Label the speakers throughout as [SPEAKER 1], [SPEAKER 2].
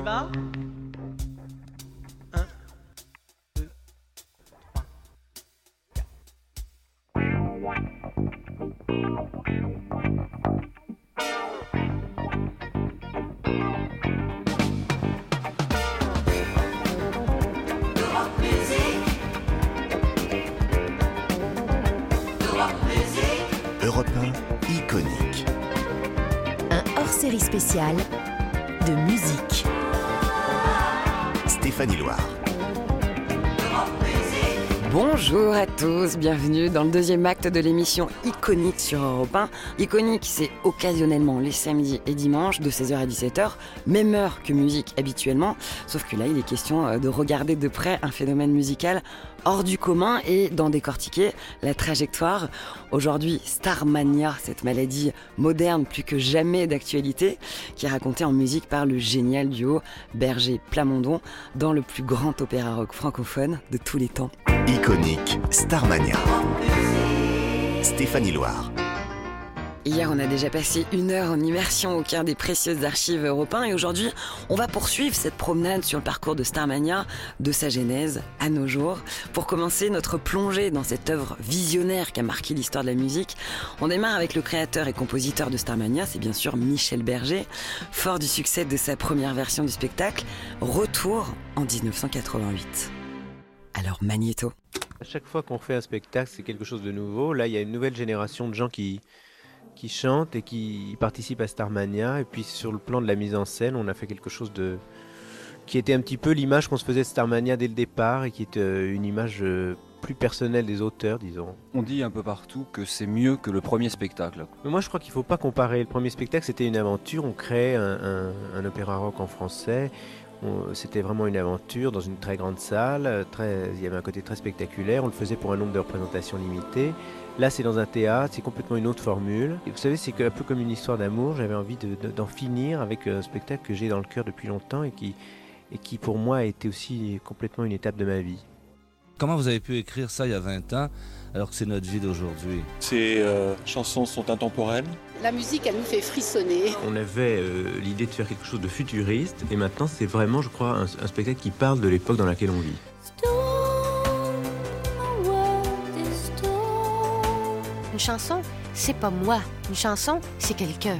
[SPEAKER 1] y va 1, 2, 3,
[SPEAKER 2] 4. Europe 1, iconique.
[SPEAKER 3] Un hors-série spécial
[SPEAKER 4] Bonjour à tous, bienvenue dans le deuxième acte de l'émission Iconique sur Europe 1. Iconique, c'est occasionnellement les samedis et dimanches de 16h à 17h, même heure que musique habituellement, sauf que là il est question euh, de regarder de près un phénomène musical hors du commun et d'en décortiquer la trajectoire. Aujourd'hui, Starmania, cette maladie moderne plus que jamais d'actualité, qui est racontée en musique par le génial duo Berger-Plamondon dans le plus grand opéra rock francophone de tous les temps.
[SPEAKER 2] Iconique, Starmania. Stéphanie Loire.
[SPEAKER 4] Hier, on a déjà passé une heure en immersion au cœur des précieuses archives européennes et aujourd'hui, on va poursuivre cette promenade sur le parcours de Starmania, de sa genèse à nos jours. Pour commencer notre plongée dans cette œuvre visionnaire qui a marqué l'histoire de la musique, on démarre avec le créateur et compositeur de Starmania, c'est bien sûr Michel Berger, fort du succès de sa première version du spectacle, retour en 1988. Alors Magneto.
[SPEAKER 5] À chaque fois qu'on fait un spectacle, c'est quelque chose de nouveau. Là, il y a une nouvelle génération de gens qui, qui chantent et qui participent à Starmania. Et puis sur le plan de la mise en scène, on a fait quelque chose de qui était un petit peu l'image qu'on se faisait de Starmania dès le départ et qui est euh, une image euh, plus personnelle des auteurs, disons.
[SPEAKER 6] On dit un peu partout que c'est mieux que le premier spectacle.
[SPEAKER 5] Mais moi, je crois qu'il ne faut pas comparer. Le premier spectacle, c'était une aventure. On crée un, un, un opéra rock en français. C'était vraiment une aventure dans une très grande salle. Très, il y avait un côté très spectaculaire. On le faisait pour un nombre de représentations limité. Là, c'est dans un théâtre, c'est complètement une autre formule. Vous savez, c'est un peu comme une histoire d'amour. J'avais envie d'en de, finir avec un spectacle que j'ai dans le cœur depuis longtemps et qui, et qui, pour moi, a été aussi complètement une étape de ma vie.
[SPEAKER 7] Comment vous avez pu écrire ça il y a 20 ans? Alors que c'est notre vie d'aujourd'hui
[SPEAKER 8] Ces euh, chansons sont intemporelles.
[SPEAKER 9] La musique, elle nous fait frissonner.
[SPEAKER 5] On avait euh, l'idée de faire quelque chose de futuriste et maintenant c'est vraiment, je crois, un, un spectacle qui parle de l'époque dans laquelle on vit.
[SPEAKER 10] Une chanson, c'est pas moi. Une chanson, c'est quelqu'un.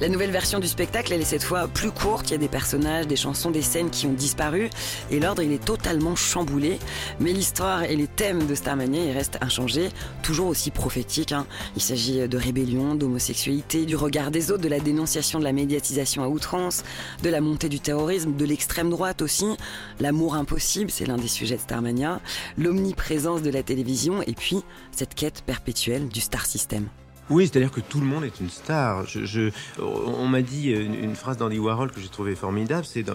[SPEAKER 4] La nouvelle version du spectacle, elle est cette fois plus courte. Il y a des personnages, des chansons, des scènes qui ont disparu. Et l'ordre, il est totalement chamboulé. Mais l'histoire et les thèmes de Starmania, ils restent inchangés. Toujours aussi prophétiques. Hein. Il s'agit de rébellion, d'homosexualité, du regard des autres, de la dénonciation de la médiatisation à outrance, de la montée du terrorisme, de l'extrême droite aussi. L'amour impossible, c'est l'un des sujets de Starmania. L'omniprésence de la télévision. Et puis, cette quête perpétuelle du star system.
[SPEAKER 5] Oui, c'est-à-dire que tout le monde est une star. Je, je, on m'a dit une, une phrase d'Andy Warhol que j'ai trouvé formidable, c'est dans,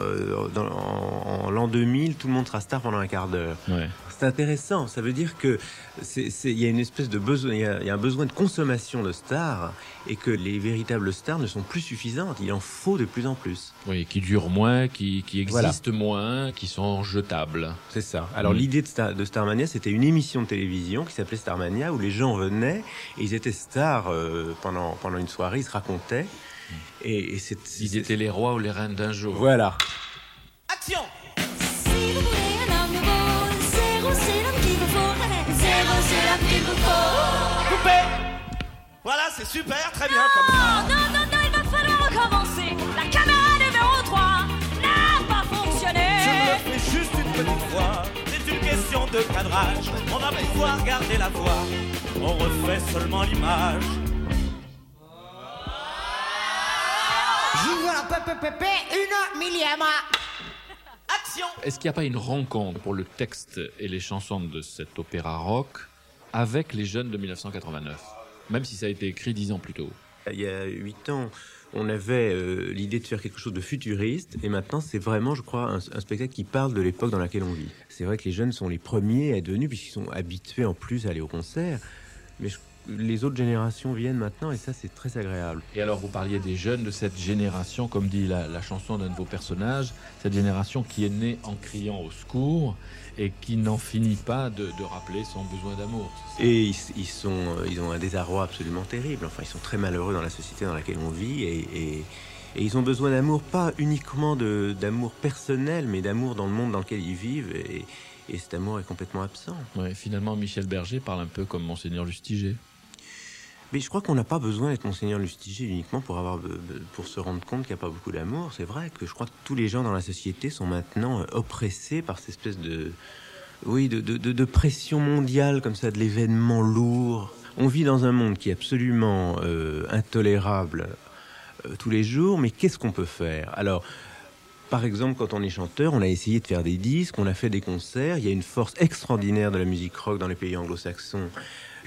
[SPEAKER 5] dans, en, en l'an 2000, tout le monde sera star pendant un quart d'heure.
[SPEAKER 7] Ouais.
[SPEAKER 5] C'est intéressant, ça veut dire que il y a une espèce de besoin, il y, y, a un besoin de consommation de stars et que les véritables stars ne sont plus suffisantes. Il en faut de plus en plus.
[SPEAKER 11] Oui, qui durent moins, qui, qui existent voilà. moins, qui sont jetables.
[SPEAKER 5] C'est ça. Alors mmh. l'idée de, Star, de, Starmania, c'était une émission de télévision qui s'appelait Starmania où les gens venaient et ils étaient stars euh, pendant pendant une soirée, ils se racontaient. Mmh.
[SPEAKER 11] Et, et c'est, ils étaient les rois ou les reines d'un jour.
[SPEAKER 5] Voilà.
[SPEAKER 12] Action Coupé Voilà, c'est super, très bien
[SPEAKER 13] non,
[SPEAKER 12] comme ça.
[SPEAKER 13] Non, non, non, il va falloir recommencer. La caméra numéro 3 n'a pas fonctionné.
[SPEAKER 12] Je le fais juste une petite fois. C'est une question de cadrage. On va pouvoir garder la voix. On refait seulement l'image.
[SPEAKER 14] J'ouvre la pépépépé, une millième.
[SPEAKER 12] Action
[SPEAKER 11] Est-ce qu'il n'y a pas une rencontre pour le texte et les chansons de cet opéra rock? Avec les jeunes de 1989, même si ça a été écrit dix ans plus tôt.
[SPEAKER 5] Il y a huit ans, on avait euh, l'idée de faire quelque chose de futuriste, et maintenant c'est vraiment, je crois, un, un, spectacle qui parle de l'époque dans laquelle on vit. C'est vrai que les jeunes sont les premiers à être venus, puisqu'ils sont habitués en plus à aller au concert, mais je les autres générations viennent maintenant et ça c'est très agréable.
[SPEAKER 11] Et alors vous parliez des jeunes de cette génération, comme dit la, la chanson d'un de vos personnages, cette génération qui est née en criant au secours et qui n'en finit pas de, de rappeler son besoin d'amour.
[SPEAKER 5] Et ils, ils sont, euh, ils ont un désarroi absolument terrible. Enfin, ils sont très malheureux dans la société dans laquelle on vit et, et, et ils ont besoin d'amour, pas uniquement d'amour personnel, mais d'amour dans le monde dans lequel ils vivent. Et, et cet amour est complètement absent.
[SPEAKER 11] Ouais, finalement, Michel Berger parle un peu comme Monseigneur Lustiger.
[SPEAKER 5] Mais je crois qu'on n'a pas besoin d'être Monseigneur Lustiger uniquement pour, avoir, pour se rendre compte qu'il n'y a pas beaucoup d'amour. C'est vrai que je crois que tous les gens dans la société sont maintenant euh, oppressés par cette espèce de, oui, de- de pression mondiale comme ça, de l'événement lourd. On vit dans un monde qui est absolument euh, intolérable euh, tous les jours, mais qu'est-ce qu'on peut faire? Alors, par exemple, quand on est chanteur, on a essayé de faire des disques, on a fait des concerts. Il y a une force extraordinaire de la musique rock dans les pays anglo-saxons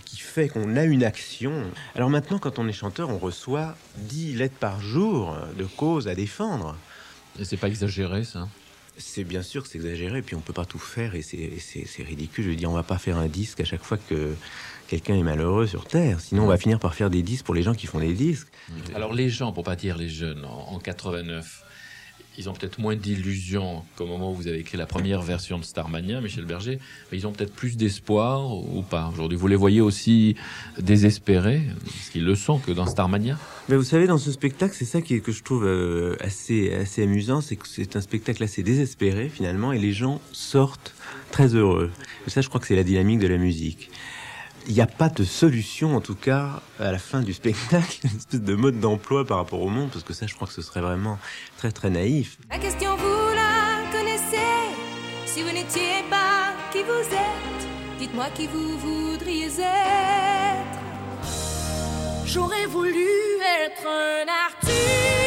[SPEAKER 5] qui fait qu'on a une action. Alors maintenant, quand on est chanteur, on reçoit 10 lettres par jour de causes à défendre.
[SPEAKER 11] Et c'est pas exagéré, ça
[SPEAKER 5] C'est bien sûr que c'est exagéré, puis on peut pas tout faire et c'est- ridicule. Je veux dire, on va pas faire un disque à chaque fois que quelqu'un est malheureux sur Terre. Sinon, on va finir par faire des disques pour les gens qui font des disques.
[SPEAKER 11] Alors les gens, pour pas dire les jeunes, en, en 89, ils ont peut-être moins d'illusions qu'au moment où vous avez écrit la première version de Starmania, Michel Berger, mais ils ont peut-être plus d'espoir ou pas aujourd'hui. Vous les voyez aussi désespérés, parce qu'ils le sont que dans Starmania?
[SPEAKER 5] Mais vous savez, dans ce spectacle, c'est ça qui que je trouve euh, assez, assez amusant, c'est que c'est un spectacle assez désespéré finalement, et les gens sortent très heureux. Ça, je crois que c'est la dynamique de la musique. Il n'y a pas de solution, en tout cas, à la fin du spectacle, une espèce de mode d'emploi par rapport au monde, parce que ça, je crois que ce serait vraiment très très naïf.
[SPEAKER 13] La question, vous la connaissez? Si vous n'étiez pas qui vous êtes, dites-moi qui vous voudriez être. J'aurais voulu être un artiste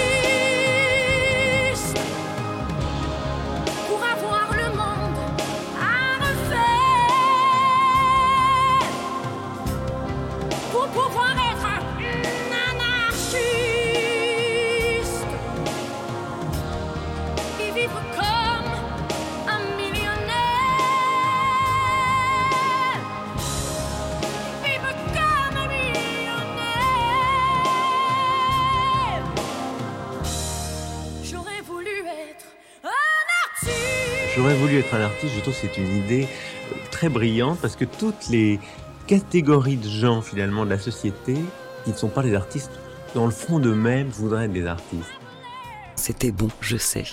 [SPEAKER 13] J'aurais voulu être un artiste,
[SPEAKER 5] je trouve que c'est une idée euh, très brillante, parce que toutes les catégories de gens, finalement, de la société, qui ne sont pas des artistes, dans le fond d'eux-mêmes, voudraient être des artistes.
[SPEAKER 4] C'était bon, je sais.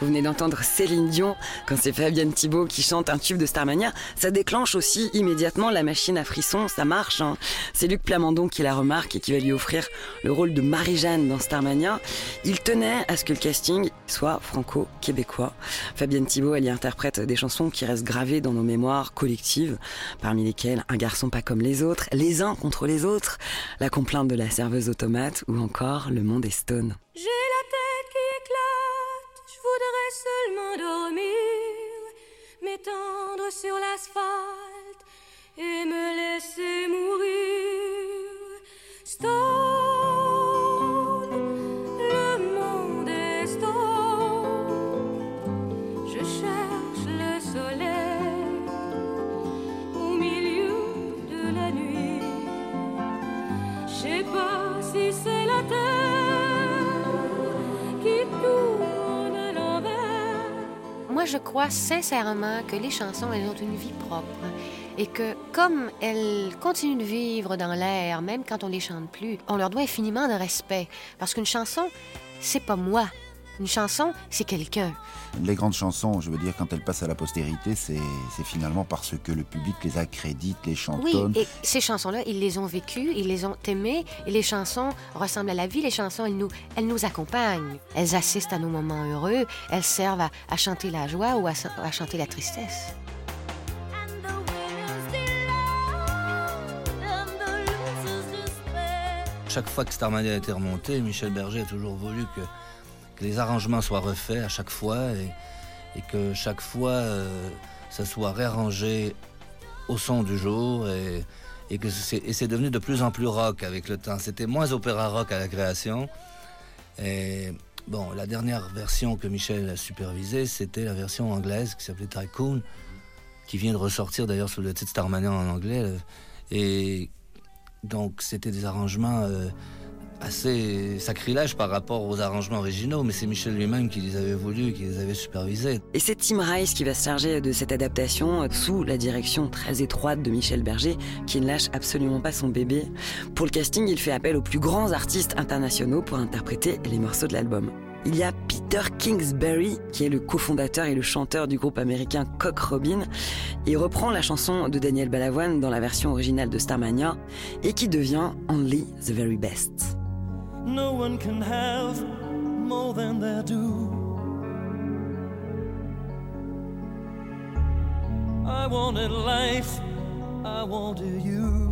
[SPEAKER 4] Vous venez d'entendre Céline Dion quand c'est Fabienne Thibault qui chante un tube de Starmania. Ça déclenche aussi immédiatement la machine à frissons, ça marche. hein. C'est Luc Plamondon qui la remarque et qui va lui offrir le rôle de Marie-Jeanne dans Starmania. Il tenait à ce que le casting soit franco-québécois. Fabienne Thibault, elle y interprète des chansons qui restent gravées dans nos mémoires collectives, parmi lesquelles Un garçon pas comme les autres, Les uns contre les autres, La complainte de la serveuse automate ou encore Le monde est stone.
[SPEAKER 13] Voudrais seulement dormir, m'étendre sur l'asphalte et me laisser mourir. Je
[SPEAKER 10] crois sincèrement que les chansons, elles ont une vie propre. Et que comme elles continuent de vivre dans l'air, même quand on les chante plus, on leur doit infiniment de respect. Parce qu'une chanson, c'est pas moi. Une chanson, c'est quelqu'un.
[SPEAKER 15] Les grandes chansons, je veux dire, quand elles passent à la postérité, c'est finalement parce que le public les accrédite, les
[SPEAKER 10] Oui,
[SPEAKER 15] chantonne.
[SPEAKER 10] et ces chansons-là, ils les ont vécues, ils les ont aimées, et les chansons ressemblent à la vie. Les chansons, elles nous, elles nous accompagnent. Elles assistent à nos moments heureux, elles servent à, à chanter la joie ou à, à chanter la tristesse.
[SPEAKER 7] Chaque fois que Starmania a été remonté, Michel Berger a toujours voulu que, que les arrangements soient refaits à chaque fois et, que chaque fois euh, ça soit réarrangé au son du jour et, que c'est devenu de plus en plus rock avec le temps. C'était moins opéra rock à la création. La dernière version que Michel a supervisée, c'était la version anglaise qui s'appelait Tycoon, qui vient de ressortir d'ailleurs sous le titre Starmania en anglais. Et Donc c'était des arrangements euh, assez sacrilèges par rapport aux arrangements originaux, mais c'est Michel lui-même qui les avait voulus, qui les avait supervisés.
[SPEAKER 4] Et c'est Tim Rice qui va se charger de cette adaptation euh, sous la direction très étroite de Michel Berger, qui ne lâche absolument pas son bébé. Pour le casting, il fait appel aux plus grands artistes internationaux pour interpréter les morceaux de l'album. Il y a Peter Kingsbury, qui est le cofondateur et le chanteur du groupe américain Cock Robin. Il reprend la chanson de Daniel Balavoine dans la version originale de Starmania et qui devient Only the Very Best.
[SPEAKER 12] No one can have more than they do. I wanted life, I wanted you.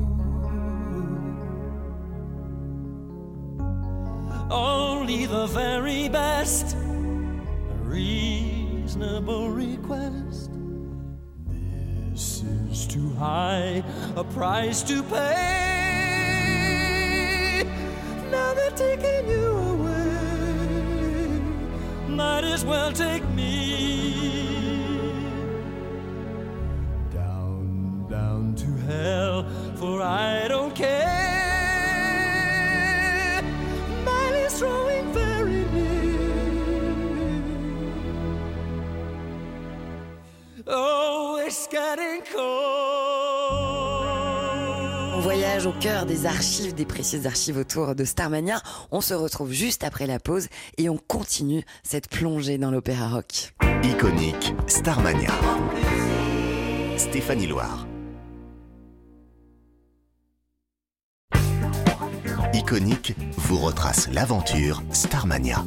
[SPEAKER 12] Only the very best, a reasonable request. This is too high a price to pay. They're taking you away. Might as well take me down, down to hell, for I don't care. Miley's throwing very near. Oh, it's getting cold.
[SPEAKER 4] Voyage au cœur des archives, des précieuses archives autour de Starmania. On se retrouve juste après la pause et on continue cette plongée dans l'opéra rock.
[SPEAKER 2] Iconique, Starmania. Stéphanie Loire. Iconique vous retrace l'aventure Starmania.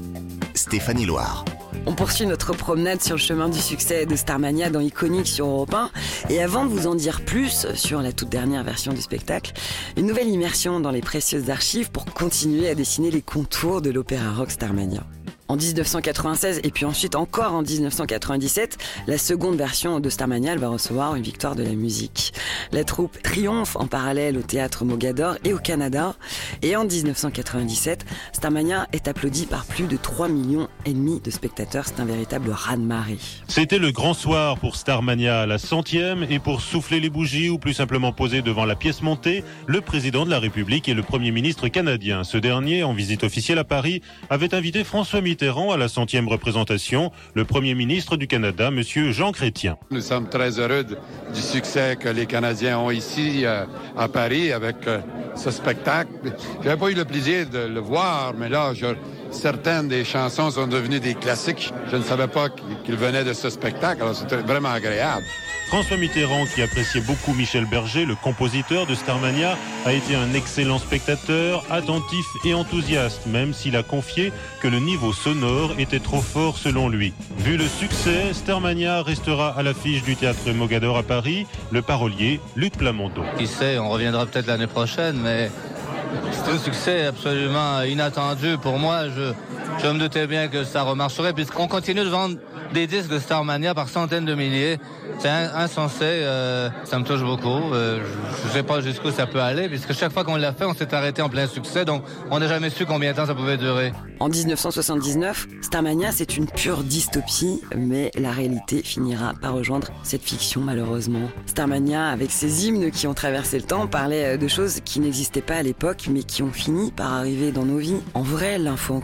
[SPEAKER 2] Stéphanie Loire.
[SPEAKER 4] On poursuit notre promenade sur le chemin du succès de Starmania dans Iconique sur Europe 1. Et avant de vous en dire plus sur la toute dernière version du spectacle, une nouvelle immersion dans les précieuses archives pour continuer à dessiner les contours de l'opéra rock Starmania. En 1996 et puis ensuite encore en 1997, la seconde version de Starmania va recevoir une victoire de la musique. La troupe triomphe en parallèle au théâtre Mogador et au Canada. Et en 1997, Starmania est applaudi par plus de 3 millions et demi de spectateurs. C'est un véritable raz-de-marée.
[SPEAKER 16] C'était le grand soir pour Starmania, la centième, et pour souffler les bougies ou plus simplement poser devant la pièce montée, le président de la République et le premier ministre canadien. Ce dernier, en visite officielle à Paris, avait invité François Mitterrand à la centième représentation, le premier ministre du Canada, monsieur Jean Chrétien.
[SPEAKER 17] Nous sommes très heureux du succès que les Canadiens ont ici euh, à Paris avec euh, ce spectacle. J'avais pas eu le plaisir de le voir, mais là, certaines des chansons sont devenues des classiques. Je ne savais pas qu- qu'ils venaient de ce spectacle, alors c'était vraiment agréable.
[SPEAKER 16] François Mitterrand, qui appréciait beaucoup Michel Berger, le compositeur de Starmania, a été un excellent spectateur, attentif et enthousiaste, même s'il a confié que le niveau sonore était trop fort selon lui. Vu le succès, Starmania restera à l'affiche du théâtre Mogador à Paris, le parolier Luc Plamondon.
[SPEAKER 7] Qui sait, on reviendra peut-être l'année prochaine, mais c'est un succès absolument inattendu pour moi. Je me doutais bien que ça remarcherait, puisqu'on continue de vendre des disques de Starmania par centaines de milliers. C'est in- insensé, euh, ça me touche beaucoup. Euh, je ne sais pas jusqu'où ça peut aller, puisque chaque fois qu'on l'a fait, on s'est arrêté en plein succès, donc on n'a jamais su combien de temps ça pouvait durer.
[SPEAKER 4] En 1979, Starmania, c'est une pure dystopie, mais la réalité finira par rejoindre cette fiction malheureusement. Starmania, avec ses hymnes qui ont traversé le temps, parlait euh, de choses qui n'existaient pas à l'époque, mais qui ont fini par arriver dans nos vies. En vrai, l'info en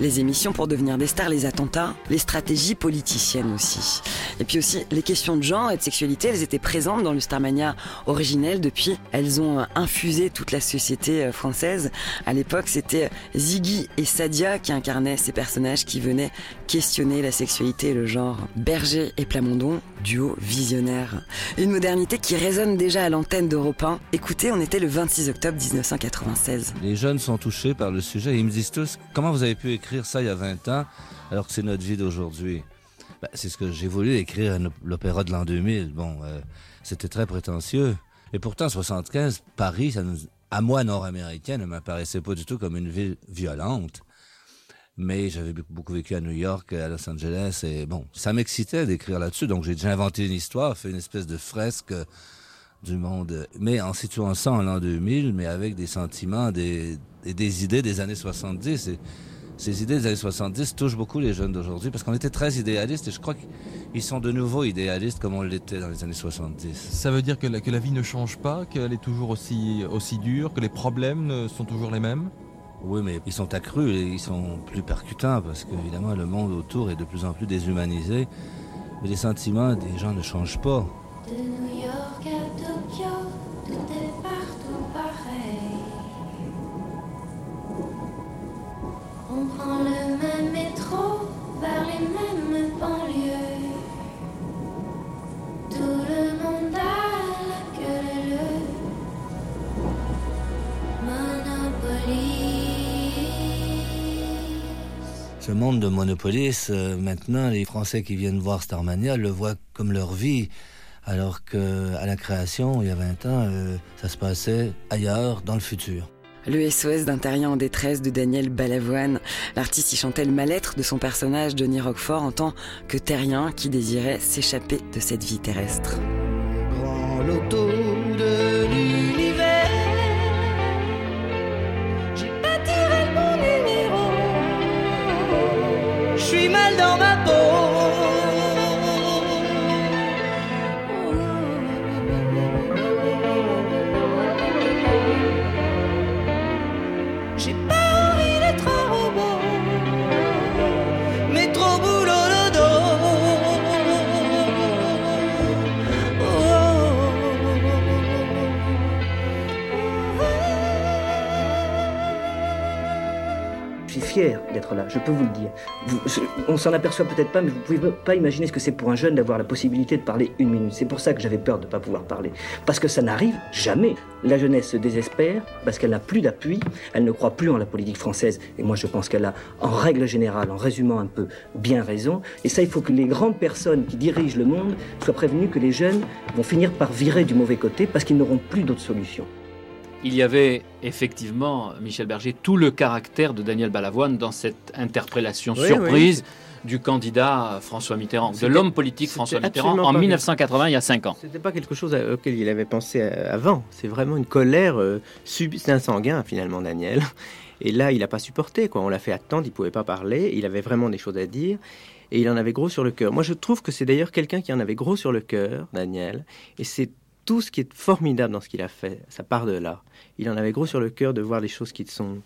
[SPEAKER 4] les émissions pour devenir des stars, les attentats, les stratégies politiciennes aussi. Et puis aussi, les questions de genre et de sexualité, elles étaient présentes dans le Starmania originel depuis. Elles ont euh, infusé toute la société euh, française. À l'époque, c'était Ziggy et Sadia qui incarnaient ces personnages qui venaient questionner la sexualité et le genre. Berger et Plamondon, duo visionnaire. Une modernité qui résonne déjà à l'antenne d'Europe 1. Écoutez, on était le 26 octobre 1996.
[SPEAKER 7] Les jeunes sont touchés par le sujet. Ils me disent tous comment vous avez pu écrire ça il y a 20 ans alors que c'est notre vie d'aujourd'hui. Ben, c'est ce que j'ai voulu écrire op- l'opéra de l'an 2000. Bon, euh, c'était très prétentieux. Et pourtant, 75, Paris, ça nous- à moi, nord-américaine, ne m'apparaissait pas du tout comme une ville violente. Mais j'avais beaucoup- vécu à New York, à Los Angeles, et bon, ça m'excitait d'écrire là-dessus. Donc j'ai déjà inventé une histoire, fait une espèce de fresque du monde, mais en situant ça en l'an 2000, mais avec des sentiments des, des idées des années 70. Et ces idées des années 70 touchent beaucoup les jeunes d'aujourd'hui parce qu'on était très idéalistes et je crois qu'ils sont de nouveau idéalistes comme on l'était dans les années 70.
[SPEAKER 1] Ça veut dire que la, que la vie ne change pas, qu'elle est toujours aussi, aussi dure, que les problèmes sont toujours les mêmes?
[SPEAKER 7] Oui, mais ils sont accrus et ils sont plus percutants parce qu'évidemment le monde autour est de plus en plus déshumanisé. Mais les sentiments des gens ne changent pas.
[SPEAKER 18] De New York Prend le même métro vers les mêmes banlieues. Tout le monde a.
[SPEAKER 7] Ce monde de Monopolis, euh, maintenant, les Français qui viennent voir Starmania le voient comme leur vie. Alors que à la création, il y a 20 ans, euh, ça se passait ailleurs, dans le futur.
[SPEAKER 4] Le SOS d'un terrien en détresse de Daniel Balavoine. L'artiste y chantait le mal-être de son personnage Johnny Roquefort en tant que terrien qui désirait s'échapper de cette vie terrestre.
[SPEAKER 12] Grand loto de l'univers. J'ai pas tiré bon numéro. Je suis mal dans ma peau. D'être
[SPEAKER 19] là, je peux vous le dire. On s'en aperçoit peut-être pas, mais vous pouvez pas imaginer ce que c'est pour un jeune d'avoir la possibilité de parler une minute. C'est pour ça que j'avais peur de ne pas pouvoir parler. Parce que ça n'arrive jamais. La jeunesse se désespère parce qu'elle n'a plus d'appui, elle ne croit plus en la politique française. Et moi, je pense qu'elle a, en règle générale, en résumant un peu, bien raison. Et ça, il faut que les grandes personnes qui dirigent le monde soient prévenues que les jeunes vont finir par virer du mauvais côté parce qu'ils n'auront plus d'autre solution.
[SPEAKER 20] Il y avait effectivement, Michel Berger, tout le caractère de Daniel Balavoine dans cette interpellation
[SPEAKER 21] Oui,
[SPEAKER 20] surprise du candidat François Mitterrand, de l'homme politique François Mitterrand en
[SPEAKER 21] pas-
[SPEAKER 20] 1980, il y a 5 ans.
[SPEAKER 21] C'était pas quelque chose à- auquel il avait pensé euh, avant. C'est vraiment une colère euh, subie. C'est un sanguin finalement, Daniel. Et là, il n'a pas supporté. Quoi. On l'a fait attendre. Il pouvait pas parler. Il avait vraiment des choses à dire. Et il en avait gros sur le cœur. Moi, je trouve que c'est d'ailleurs quelqu'un qui en avait gros sur le cœur, Daniel. Et c'est tout ce qui est formidable dans ce qu'il a fait. Ça part de là. Il en avait gros sur le cœur de voir les choses qui sont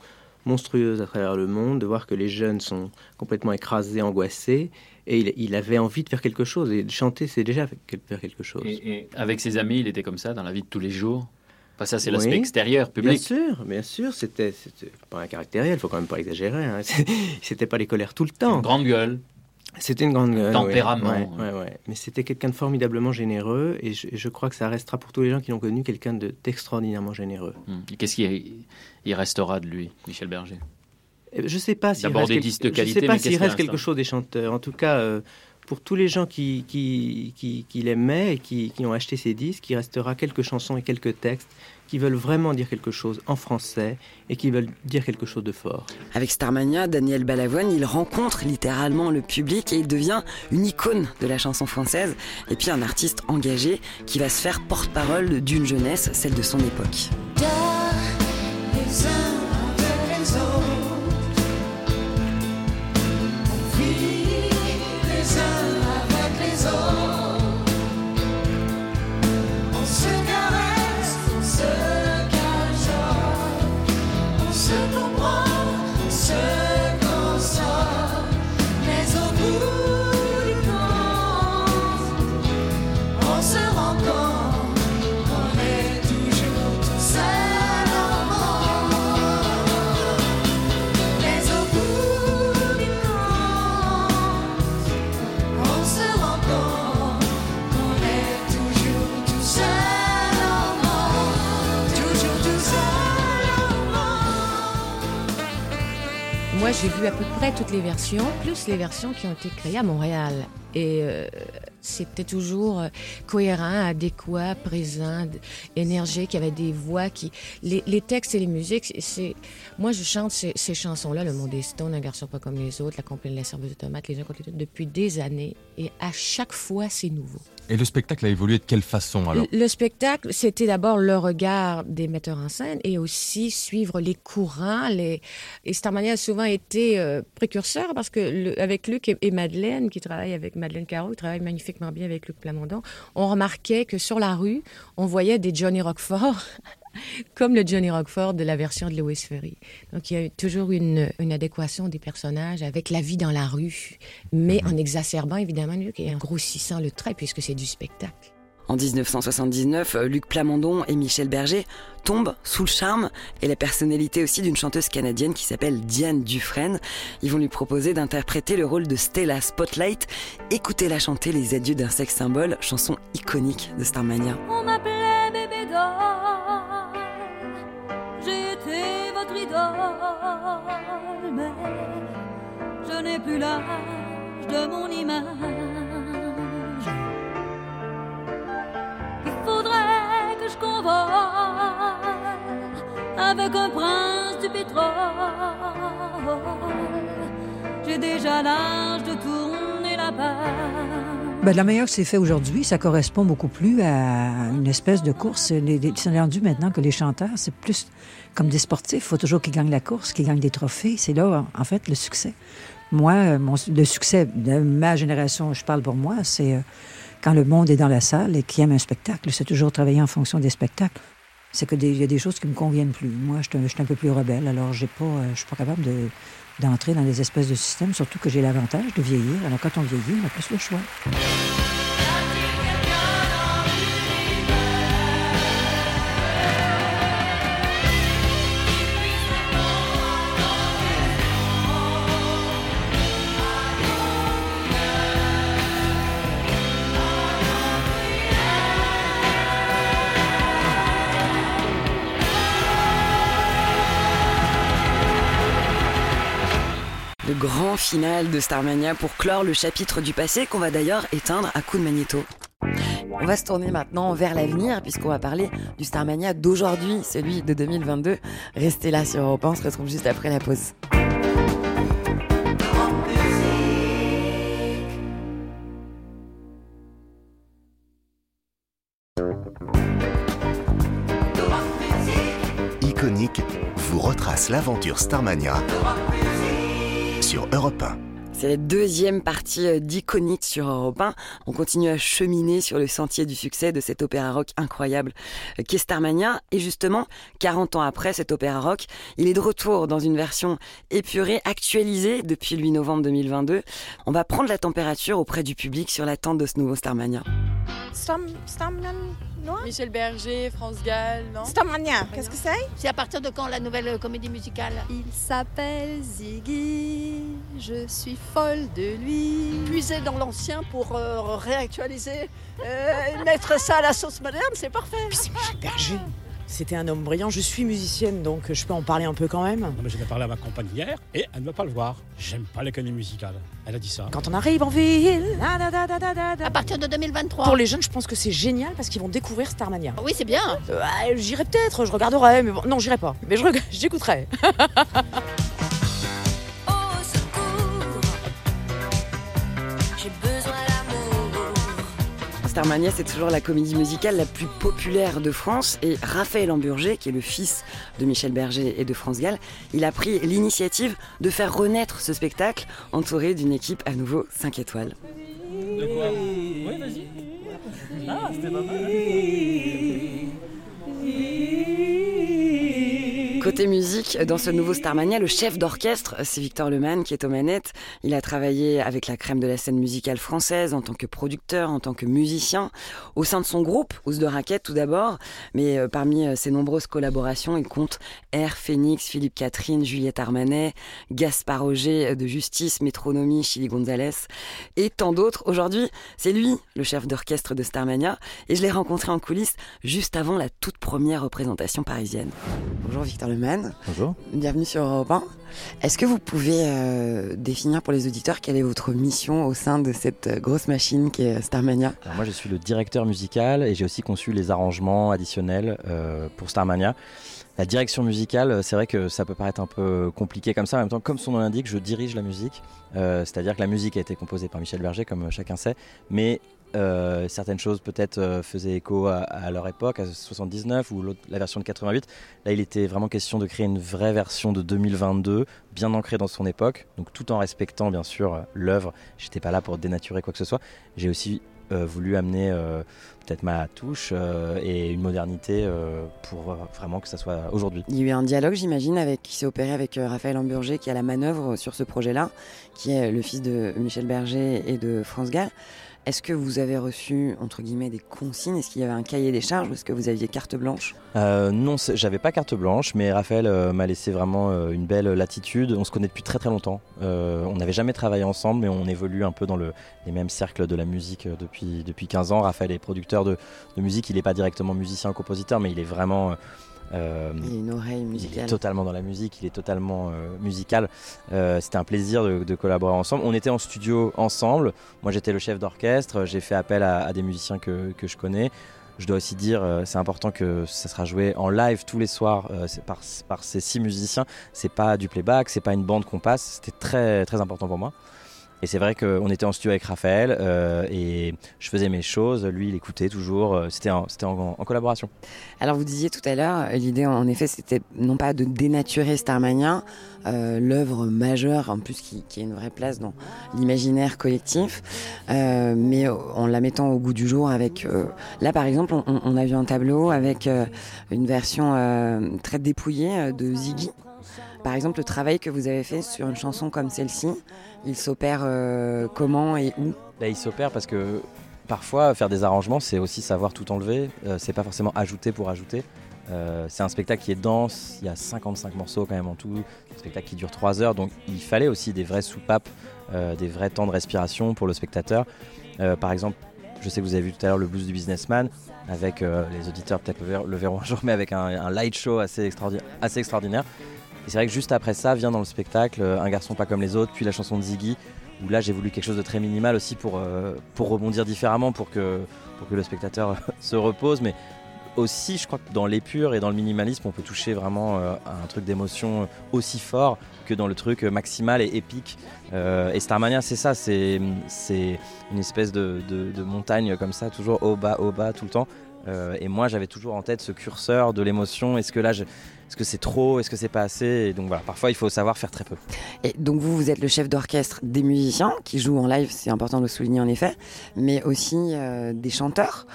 [SPEAKER 21] monstrueuses à travers le monde, de voir que les jeunes sont complètement écrasés, angoissés. Et il, il avait envie de faire quelque chose. Et de chanter, c'est déjà faire quelque chose.
[SPEAKER 20] Et, et avec ses amis, il était comme ça dans la vie de tous les jours? Enfin, ça, c'est
[SPEAKER 21] Oui,
[SPEAKER 20] l'aspect extérieur, public.
[SPEAKER 21] Bien sûr, bien sûr, c'était c'était pas un caractériel, il faut quand même pas exagérer. Hein. C'était pas les colères tout le temps.
[SPEAKER 20] Une grande gueule.
[SPEAKER 21] C'était une grande gueule.
[SPEAKER 20] Tempérament.
[SPEAKER 21] ouais, ouais, ouais, ouais. Mais c'était quelqu'un de formidablement généreux et je, je crois que ça restera pour tous les gens qui l'ont connu quelqu'un de- d'extraordinairement généreux.
[SPEAKER 20] Hum. Et Qu'est-ce qui il restera de lui, Michel Berger?
[SPEAKER 21] Ben, Je sais pas s'il reste,
[SPEAKER 20] des disques de
[SPEAKER 21] je
[SPEAKER 20] qualité,
[SPEAKER 21] sais pas s'il reste quelque chose des chanteurs. En tout cas, euh, pour tous les gens qui, qui, qui, qui l'aimaient et qui, qui ont acheté ces disques, il restera quelques chansons et quelques textes qui veulent vraiment dire quelque chose en français et qui veulent dire quelque chose de fort.
[SPEAKER 4] Avec Starmania, Daniel Balavoine, il rencontre littéralement le public et il devient une icône de la chanson française et puis un artiste engagé qui va se faire porte-parole d'une jeunesse, celle de son époque.
[SPEAKER 22] J'ai vu à peu près toutes les versions, plus les versions qui ont été créées à Montréal. Et euh, c'était toujours euh, cohérent, adéquat, présent, énergique. Il y avait des voix qui. Les, les textes et les musiques, c'est-. Moi, je chante ces, ces chansons-là, Le monde est stone, Un garçon pas comme les autres, La compagnie de la serveuse de Les uns contre les autres, depuis des années. Et à chaque fois, c'est nouveau.
[SPEAKER 1] Et le spectacle a évolué de quelle façon alors?
[SPEAKER 22] Le spectacle, c'était d'abord le regard des metteurs en scène et aussi suivre les courants. Et Starmania a souvent été euh, précurseur parce que avec Luc et, et Madeleine, qui travaille avec Madeleine Caro, qui travaille magnifiquement bien avec Luc Plamondon, on remarquait que sur la rue, on voyait des Johnny Rockford. Comme le Johnny Rockford de la version de Lewis Ferry. Donc, il y a toujours une, une adéquation des personnages avec la vie dans la rue, mais en exacerbant évidemment Luc et en grossissant le trait, puisque c'est du spectacle.
[SPEAKER 4] En 1979, euh, Luc Plamondon et Michel Berger tombent sous le charme et la personnalité aussi d'une chanteuse canadienne qui s'appelle Diane Dufresne. Ils vont lui proposer d'interpréter le rôle de Stella Spotlight. Écoutez-la chanter Les adieux d'un sexe symbole, chanson iconique de Starmania.
[SPEAKER 13] On mais je n'ai plus l'âge de mon image. Il faudrait que je convole avec un prince du pétrole. J'ai déjà l'âge de tourner la page.
[SPEAKER 23] Ben, la manière que c'est fait aujourd'hui, ça correspond beaucoup plus à une espèce de course. C'est rendu maintenant que les chanteurs, c'est plus comme des sportifs. Il faut toujours qu'ils gagnent la course, qu'ils gagnent des trophées. C'est là, en fait, le succès. Moi, euh, le succès de ma génération, je parle pour moi, c'est euh, quand le monde est dans la salle et qui aime un spectacle. C'est toujours travailler en fonction des spectacles. C'est que des- il y a des choses qui me conviennent plus. Moi, je suis un, peu plus rebelle, alors euh, je suis pas capable de d'entrer dans des espèces de systèmes, surtout que j'ai l'avantage de vieillir. Alors quand on vieillit, on a plus le choix.
[SPEAKER 4] Final de Starmania pour clore le chapitre du passé qu'on va d'ailleurs éteindre à coup de magnéto. On va se tourner maintenant vers l'avenir puisqu'on va parler du Starmania d'aujourd'hui, celui de 2022. Restez là sur Europe 1, on se retrouve juste après la pause.
[SPEAKER 2] Iconique vous retrace l'aventure Starmania sur Europe 1.
[SPEAKER 4] C'est la deuxième partie euh, d'Iconique sur Europe 1. On continue à cheminer sur le sentier du succès de cet opéra rock incroyable euh, qu'est Starmania. Et justement, 40 ans après cet opéra rock, il est de retour dans une version épurée, actualisée depuis le 8 novembre 2022. On va prendre la température auprès du public sur l'attente de ce nouveau Starmania.
[SPEAKER 24] Stam, Stamnan, non? Michel Berger, France Gall, non? Starmania, qu'est-ce que c'est?
[SPEAKER 9] C'est à partir de quand la nouvelle euh, comédie musicale?
[SPEAKER 24] Il s'appelle Ziggy, je suis folle de lui.
[SPEAKER 9] Puiser dans l'ancien pour euh, réactualiser, euh, et mettre ça à la sauce moderne, c'est parfait.
[SPEAKER 24] C'est Michel Berger. C'était un homme brillant. Je suis musicienne, donc je peux en parler un peu quand même.
[SPEAKER 25] Non, mais je l'ai parlé à ma compagne hier et elle ne va pas le voir. J'aime pas les comédies musicales. Elle a dit ça.
[SPEAKER 24] Quand on arrive en ville, da, da, da, da, da, da, da.
[SPEAKER 9] À partir de 2023.
[SPEAKER 24] pour les jeunes, je pense que c'est génial parce qu'ils vont découvrir Starmania.
[SPEAKER 9] Oui, c'est bien.
[SPEAKER 24] Euh, ah, j'irai peut-être, je regarderai, mais bon, non, j'irai pas. Mais j'écouterai.
[SPEAKER 4] Starmania, c'est toujours la comédie musicale la plus populaire de France. Et Raphaël Amburger, qui est le fils de Michel Berger et de France Gall, il a pris l'initiative de faire renaître ce spectacle entouré d'une équipe à nouveau 5 étoiles.
[SPEAKER 25] Oui, vas-y. Ah, c'était pas mal.
[SPEAKER 4] Musique, dans ce nouveau Starmania, le chef d'orchestre, c'est Victor Lemann qui est aux manettes. Il a travaillé avec la crème de la scène musicale française en tant que producteur, en tant que musicien, au sein de son groupe, Ous de Raquette tout d'abord, mais euh, parmi euh, ses nombreuses collaborations, il compte Air Phoenix, Philippe Catherine, Juliette Armanet, Gaspard Auger euh, de Justice, Métronomie, Chili Gonzalez et tant d'autres. Aujourd'hui, c'est lui, le chef d'orchestre de Starmania, et je l'ai rencontré en coulisses juste avant la toute première représentation parisienne. Bonjour Victor Lemann.
[SPEAKER 26] Bonjour.
[SPEAKER 4] Bienvenue sur Europe 1. Est-ce que vous pouvez euh, définir pour les auditeurs quelle est votre mission au sein de cette euh, grosse machine qui est Starmania?
[SPEAKER 26] Alors moi je suis le directeur musical et j'ai aussi conçu les arrangements additionnels euh, pour Starmania. La direction musicale, c'est vrai que ça peut paraître un peu compliqué comme ça. En même temps, comme son nom l'indique, je dirige la musique. Euh, C'est-à-dire que la musique a été composée par Michel Berger, comme chacun sait. Mais euh, certaines choses peut-être euh, faisaient écho à, leur époque, à 79 ou la version de 88. Là, il était vraiment question de créer une vraie version de 2022, bien ancrée dans son époque, donc tout en respectant bien sûr euh, l'œuvre. J'étais pas là pour dénaturer quoi que ce soit. J'ai aussi voulu amener peut-être ma touche et une modernité pour vraiment que ça soit aujourd'hui.
[SPEAKER 4] Il y a eu un dialogue, j'imagine, avec, qui s'est opéré avec Raphaël Amburger, qui a la manœuvre sur ce projet-là, qui est le fils de Michel Berger et de France Gall. Est-ce que vous avez reçu, entre guillemets, des consignes? Est-ce qu'il y avait un cahier des charges? Ou est-ce que vous aviez carte blanche?
[SPEAKER 26] Euh, non, j'avais pas carte blanche, mais Raphaël euh, m'a laissé vraiment euh, une belle latitude. On se connaît depuis très très longtemps. Euh, on n'avait jamais travaillé ensemble, mais on évolue un peu dans le- les mêmes cercles de la musique depuis, depuis 15 ans. Raphaël est producteur de, de musique, il n'est pas directement musicien compositeur, mais il est vraiment... euh,
[SPEAKER 4] Il y a une oreille
[SPEAKER 26] il est totalement dans la musique, il est totalement euh, musical. Euh, C'était un plaisir de, de collaborer ensemble. On était en studio ensemble. Moi, j'étais le chef d'orchestre. J'ai fait appel à, à des musiciens que, que je connais. Je dois aussi dire, c'est important que ça sera joué en live tous les soirs par, par ces six musiciens. C'est pas du playback, c'est pas une bande qu'on passe. C'était très très important pour moi. Et c'est vrai qu'on était en studio avec Raphaël euh, et je faisais mes choses. Lui, il écoutait toujours. Euh, C'était en, en- collaboration.
[SPEAKER 4] Alors vous disiez tout à l'heure, euh, l'idée en effet c'était non pas de dénaturer Starmania, l'œuvre majeure en plus qui, qui a une vraie place dans l'imaginaire collectif, mais en la mettant au goût du jour avec... là par exemple on, on a vu un tableau avec une version très dépouillée de Ziggy. Par exemple le travail que vous avez fait sur une chanson comme celle-ci, il s'opère euh, comment et où?
[SPEAKER 26] Là, il s'opère parce que parfois, faire des arrangements, c'est aussi savoir tout enlever. Euh, c'est pas forcément ajouter pour ajouter. Euh, c'est un spectacle qui est dense, il y a 55 morceaux quand même en tout, un spectacle qui dure 3 heures, donc il fallait aussi des vraies soupapes, des vrais temps de respiration pour le spectateur. Par exemple, je sais que vous avez vu tout à l'heure le blues du businessman, avec les auditeurs peut-être le, ver- le verront un jour, mais avec un, light show assez extraordinaire. Et c'est vrai que juste après ça vient dans le spectacle euh, Un garçon pas comme les autres, puis la chanson de Ziggy, où là j'ai voulu quelque chose de très minimal aussi pour, euh, rebondir différemment, pour que, le spectateur se repose. Mais aussi, je crois que dans l'épure et dans le minimalisme, on peut toucher vraiment euh, à un truc d'émotion aussi fort que dans le truc maximal et épique. Et Starmania, c'est ça, c'est une espèce de, montagne comme ça, toujours haut, bas, haut, bas, tout le temps. Euh, et moi, j'avais toujours en tête ce curseur de l'émotion. Est-ce que là, je- est-ce que c'est trop? Est-ce que c'est pas assez? Et donc voilà, parfois, il faut savoir faire très peu.
[SPEAKER 4] Et donc vous, vous êtes le chef d'orchestre des musiciens qui jouent en live, c'est important de le souligner en effet, mais aussi euh, des chanteurs.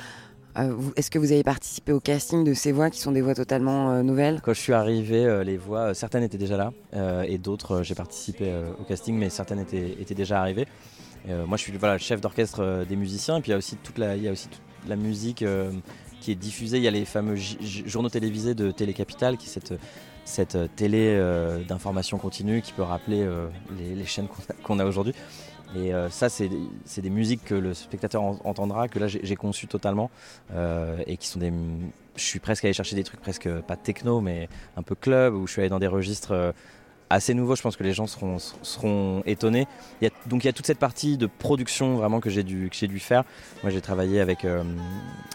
[SPEAKER 4] Euh, Est-ce que vous avez participé au casting de ces voix qui sont des voix totalement euh, nouvelles?
[SPEAKER 26] Quand je suis arrivé, euh, les voix, certaines étaient déjà là, et d'autres, j'ai participé au casting, mais certaines étaient, étaient déjà arrivées. Moi, je suis voilà, chef d'orchestre des musiciens, et puis il y a aussi toute la, il y a aussi toute la musique euh, qui est diffusée. Il y a les fameux journaux télévisés de Télé Capital, qui est cette, cette euh, télé euh, d'information continue qui peut rappeler les, chaînes qu'on a, aujourd'hui. Et ça, c'est des- musiques que le spectateur en- entendra, que là j'ai conçu totalement, et qui sont des. Je suis presque allé chercher des trucs presque pas techno, mais un peu club, où je suis allé dans des registres assez nouveaux. Je pense que les gens seront, seront étonnés. Il y a, donc il y a toute cette partie de production vraiment que j'ai dû, que j'ai dû faire. Moi, j'ai travaillé avec, euh,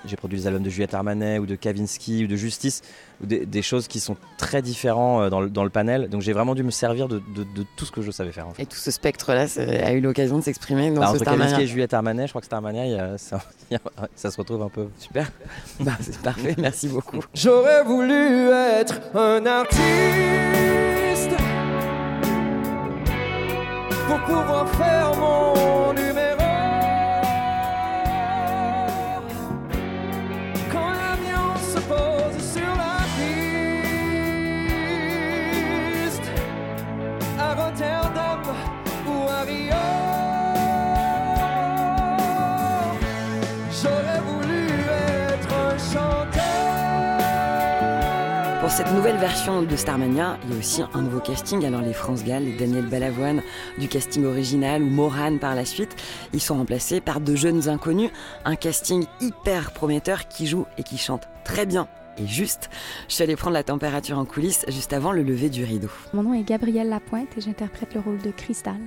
[SPEAKER 26] j'ai produit les albums de Juliette Armanet ou de Kavinsky ou de Justice, ou des, des choses qui sont très différentes euh, dans le, dans le panel. Donc j'ai vraiment dû me servir de, de- de tout ce que je savais faire. En fait.
[SPEAKER 4] Et tout ce spectre-là a eu l'occasion de s'exprimer dans
[SPEAKER 26] Bah,
[SPEAKER 4] ce
[SPEAKER 26] entre Kavinsky
[SPEAKER 4] Starmania.
[SPEAKER 26] et Juliette Armanet, je crois que Starmania, il y a- ça, il y a- ça se retrouve un peu.
[SPEAKER 4] Super. Bah, c'est parfait, merci beaucoup.
[SPEAKER 27] J'aurais voulu être un artiste pour pouvoir faire mon
[SPEAKER 4] cette nouvelle version de Starmania, il y a aussi un nouveau casting. Alors les France Gall, les Daniel Balavoine du casting original ou Morane par la suite, ils sont remplacés par de jeunes inconnus. Un casting hyper prometteur qui joue et qui chante très bien est juste. Je suis allée prendre la température en coulisses juste avant le lever du rideau.
[SPEAKER 28] Mon nom est Gabrielle Lapointe et j'interprète le rôle de Cristal.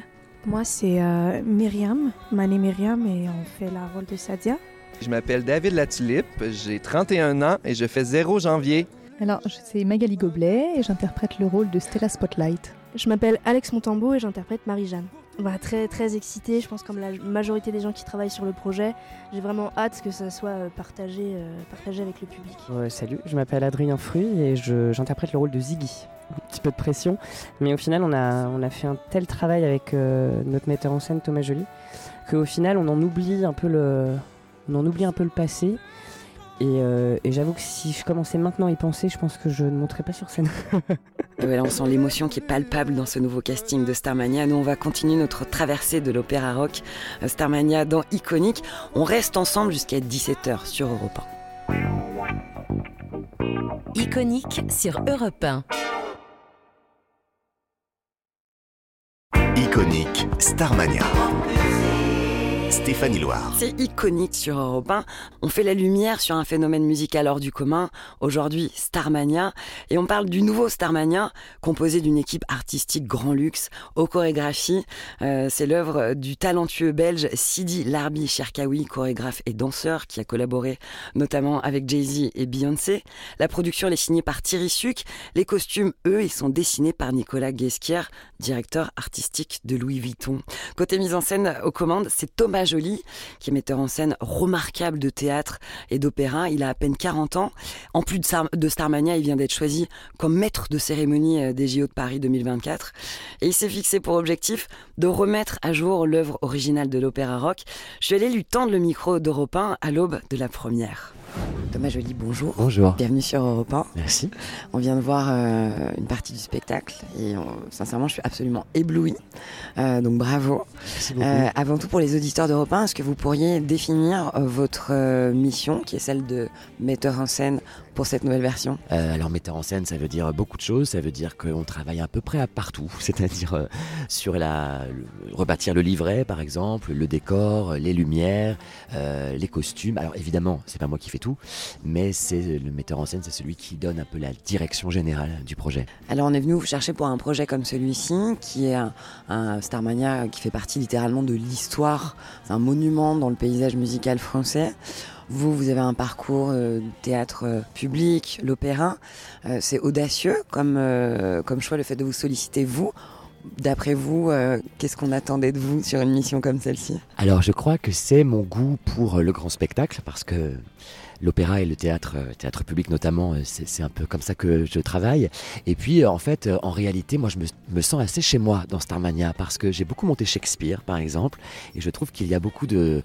[SPEAKER 29] Moi, c'est euh, Myriam, Mané Myriam, et on fait la rôle de Sadia.
[SPEAKER 27] Je m'appelle David Latulippe, j'ai 31 ans et je fais 0 janvier.
[SPEAKER 30] Alors, c'est Magali Goblet et j'interprète le rôle de Stella Spotlight.
[SPEAKER 31] Je m'appelle Alex Montambeau et j'interprète Marie-Jeanne. Bah, très très excitée, je pense comme la majorité des gens qui travaillent sur le projet. J'ai vraiment hâte que ça soit euh, partagé, euh, partagé avec le public.
[SPEAKER 32] salut, je m'appelle Adrien Fruy et j'interprète le rôle de Ziggy. Un petit peu de pression, mais au final on a, on a fait un tel travail avec euh, notre metteur en scène Thomas Joly qu'au final on en oublie un peu le, on en oublie un peu le passé euh, et, j'avoue que si je commençais maintenant à y penser, je pense que je ne monterais pas sur scène.
[SPEAKER 4] on sent l'émotion qui est palpable dans ce nouveau casting de Starmania. Nous, on va continuer notre traversée de l'opéra rock euh, Starmania dans Iconique. On reste ensemble jusqu'à 17h sur Europe
[SPEAKER 2] 1. Iconique sur Europe 1. Iconique Starmania. Stéphanie Loire.
[SPEAKER 4] C'est iconique sur Europe 1. On fait la lumière sur un phénomène musical hors du commun. Aujourd'hui, Starmania. Et on parle du nouveau Starmania, composé d'une équipe artistique grand luxe, aux chorégraphies. Euh, c'est l'œuvre du talentueux belge Sidi Larbi Cherkaoui, chorégraphe et danseur, qui a collaboré notamment avec Jay-Z et Beyoncé. La production est signée par Thierry Suc. Les costumes, eux, ils sont dessinés par Nicolas Guesquière, directeur artistique de Louis Vuitton. Côté mise en scène aux commandes, c'est Thomas Jolie, qui est metteur en scène remarquable de théâtre et d'opéra. Il a à peine 40 ans. En plus de, Starmania, il vient d'être choisi comme maître de cérémonie euh, des JO de Paris 2024. Et il s'est fixé pour objectif de remettre à jour l'œuvre originale de l'opéra rock. Je suis allée lui tendre le micro d'Europe 1 à l'aube de la première. Thomas Joly, bonjour.
[SPEAKER 33] Bonjour.
[SPEAKER 4] Bienvenue sur Europe 1.
[SPEAKER 33] Merci.
[SPEAKER 4] On vient de voir euh, une partie du spectacle et sincèrement, je suis absolument éblouie. Euh, donc bravo.
[SPEAKER 33] Merci beaucoup. Euh,
[SPEAKER 4] avant tout, pour les auditeurs d'Europe 1, est-ce que vous pourriez définir votre mission, qui est celle de metteur en scène pour cette nouvelle version
[SPEAKER 33] Alors metteur en scène, ça veut dire beaucoup de choses. Ça veut dire qu'on travaille à peu près à partout, c'est-à-dire sur la rebâtir le livret, par exemple, le décor, les lumières, les costumes. Alors évidemment, c'est pas moi qui fais tout, mais c'est le metteur en scène, c'est celui qui donne un peu la direction générale du projet.
[SPEAKER 4] Alors on est venu vous chercher pour un projet comme celui-ci, qui est un, Starmania qui fait partie littéralement de l'histoire, un monument dans le paysage musical français. Vous, vous avez un parcours euh, théâtre euh, public, l'opéra. Euh, c'est audacieux comme, comme choix le fait de vous solliciter vous D'après vous, qu'est-ce qu'on attendait de vous sur une mission comme celle-ci?
[SPEAKER 33] Alors je crois que c'est mon goût pour le grand spectacle parce que l'opéra et le théâtre, théâtre public notamment, c'est un peu comme ça que je travaille. Et puis, en fait, en réalité, moi, je me, sens assez chez moi dans Starmania parce que j'ai beaucoup monté Shakespeare, par exemple, et je trouve qu'il y a beaucoup de,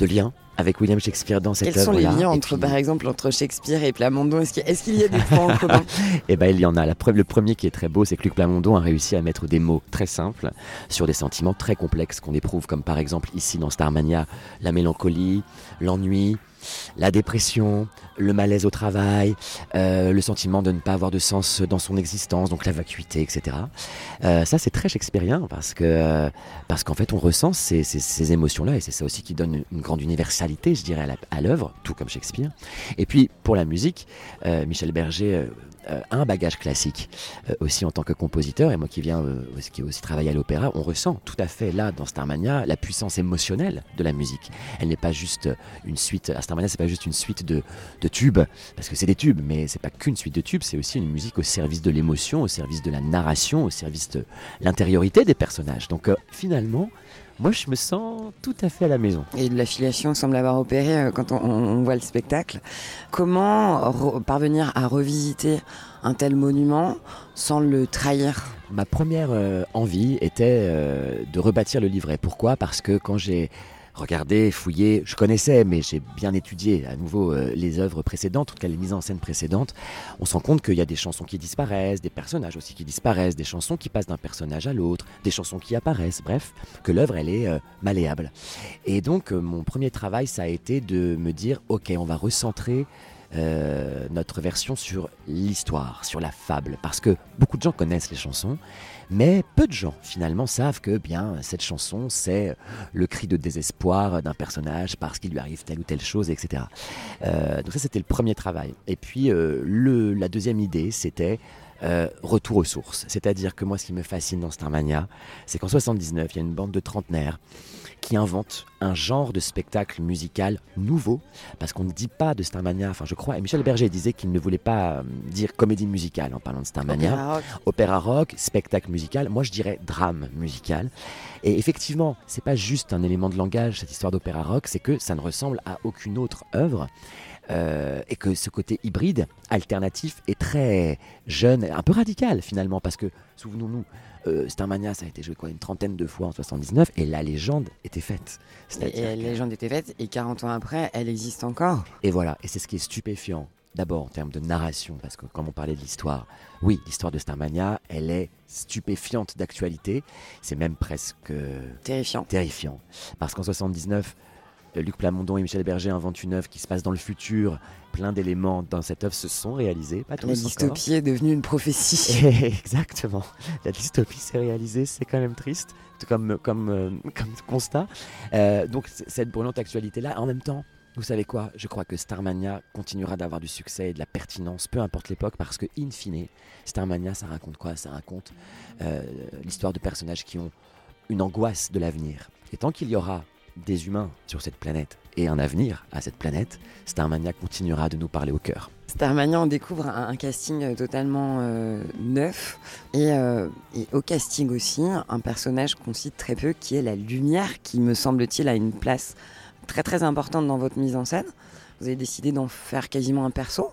[SPEAKER 33] liens avec William Shakespeare dans cette
[SPEAKER 4] Quels sont les liens entre, par exemple, entre Shakespeare et Plamondon? Est-ce qu'il y, a des points en commun?
[SPEAKER 33] Eh ben, il y en a. La preuve, le premier qui est très beau, c'est que Luc Plamondon a réussi à mettre des mots très simples sur des sentiments très complexes qu'on éprouve, comme par exemple ici dans Starmania, la mélancolie, l'ennui, la dépression, le malaise au travail, euh, le sentiment de ne pas avoir de sens dans son existence, donc la vacuité, etc. Euh, ça, c'est très shakespearien parce que parce qu'en fait, on ressent ces, ces, émotions-là et c'est ça aussi qui donne une grande universalité, je dirais, à l'œuvre, tout comme Shakespeare. Et puis, pour la musique, euh, Michel Berger euh, un bagage classique euh, aussi en tant que compositeur et moi qui viens euh, qui aussi travaillé à l'opéra on ressent tout à fait là dans Starmania la puissance émotionnelle de la musique. Elle n'est pas juste une suite à Starmania c'est pas juste une suite de, de tubes parce que c'est des tubes mais c'est pas qu'une suite de tubes c'est aussi une musique au service de l'émotion au service de la narration au service de l'intériorité des personnages. Donc finalement moi, je me sens tout à fait à la maison.
[SPEAKER 4] Et l'affiliation semble avoir opéré euh, quand on, voit le spectacle. Comment parvenir à revisiter un tel monument sans le trahir?
[SPEAKER 33] Ma première euh, envie était euh, de rebâtir le livret. Pourquoi? Parce que quand j'ai regardé, fouillé, je connaissais, mais j'ai bien étudié à nouveau euh, les œuvres précédentes, en tout cas les mises en scène précédentes, on se rend compte qu'il y a des chansons qui disparaissent, des personnages aussi qui disparaissent, des chansons qui passent d'un personnage à l'autre, des chansons qui apparaissent, bref, que l'œuvre elle est euh, malléable. Et donc euh, mon premier travail ça a été de me dire ok on va recentrer euh, notre version sur l'histoire, sur la fable, parce que beaucoup de gens connaissent les chansons, mais peu de gens finalement savent que bien cette chanson c'est le cri de désespoir d'un personnage parce qu'il lui arrive telle ou telle chose, etc. Euh, donc ça c'était le premier travail. Et puis euh, la deuxième idée c'était euh, retour aux sources. C'est-à-dire que moi, ce qui me fascine dans Starmania, c'est qu'en 79, il y a une bande de trentenaires qui invente un genre de spectacle musical nouveau, parce qu'on ne dit pas de Starmania, enfin je crois, et Michel Berger disait qu'il ne voulait pas euh, dire comédie musicale en parlant de Starmania,
[SPEAKER 4] Opéra rock.
[SPEAKER 33] opéra rock, spectacle musical, moi je dirais drame musical. Et effectivement, c'est pas juste un élément de langage cette histoire d'opéra rock, c'est que ça ne ressemble à aucune autre œuvre. Euh, et que ce côté hybride, alternatif, est très jeune, un peu radical finalement, parce que souvenons-nous, euh, Starmania, ça a été joué quoi, une trentaine de fois en 79, et la légende était faite.
[SPEAKER 4] Et, la légende était faite, et 40 ans après, elle existe encore.
[SPEAKER 33] et voilà, et c'est ce qui est stupéfiant. D'abord en termes de narration, parce que comme on parlait de l'histoire, oui, l'histoire de Starmania, elle est stupéfiante d'actualité. C'est même presque
[SPEAKER 4] terrifiant.
[SPEAKER 33] Terrifiant, parce qu'en 79, euh, Luc Plamondon et Michel Berger inventent une œuvre qui se passe dans le futur. Plein d'éléments dans cette œuvre se sont réalisés, pas tous
[SPEAKER 4] La
[SPEAKER 33] encore.
[SPEAKER 4] dystopie est devenue une prophétie.
[SPEAKER 33] Exactement. La dystopie s'est réalisée, c'est quand même triste comme, comme, euh, comme constat. Euh, donc cette brûlante actualité-là, en même temps, vous savez quoi? Je crois que Starmania continuera d'avoir du succès et de la pertinence, peu importe l'époque, parce que, in fine, Starmania, ça raconte quoi? Ça raconte euh, l'histoire de personnages qui ont une angoisse de l'avenir. Et tant qu'il y aura des humains sur cette planète et un avenir à cette planète, Starmania continuera de nous parler au cœur.
[SPEAKER 4] Starmania, on découvre un, casting euh, totalement euh, neuf et, euh, et au casting aussi un personnage qu'on cite très peu qui est la lumière qui me semble-t-il a une place très très importante dans votre mise en scène. Vous avez décidé d'en faire quasiment un perso.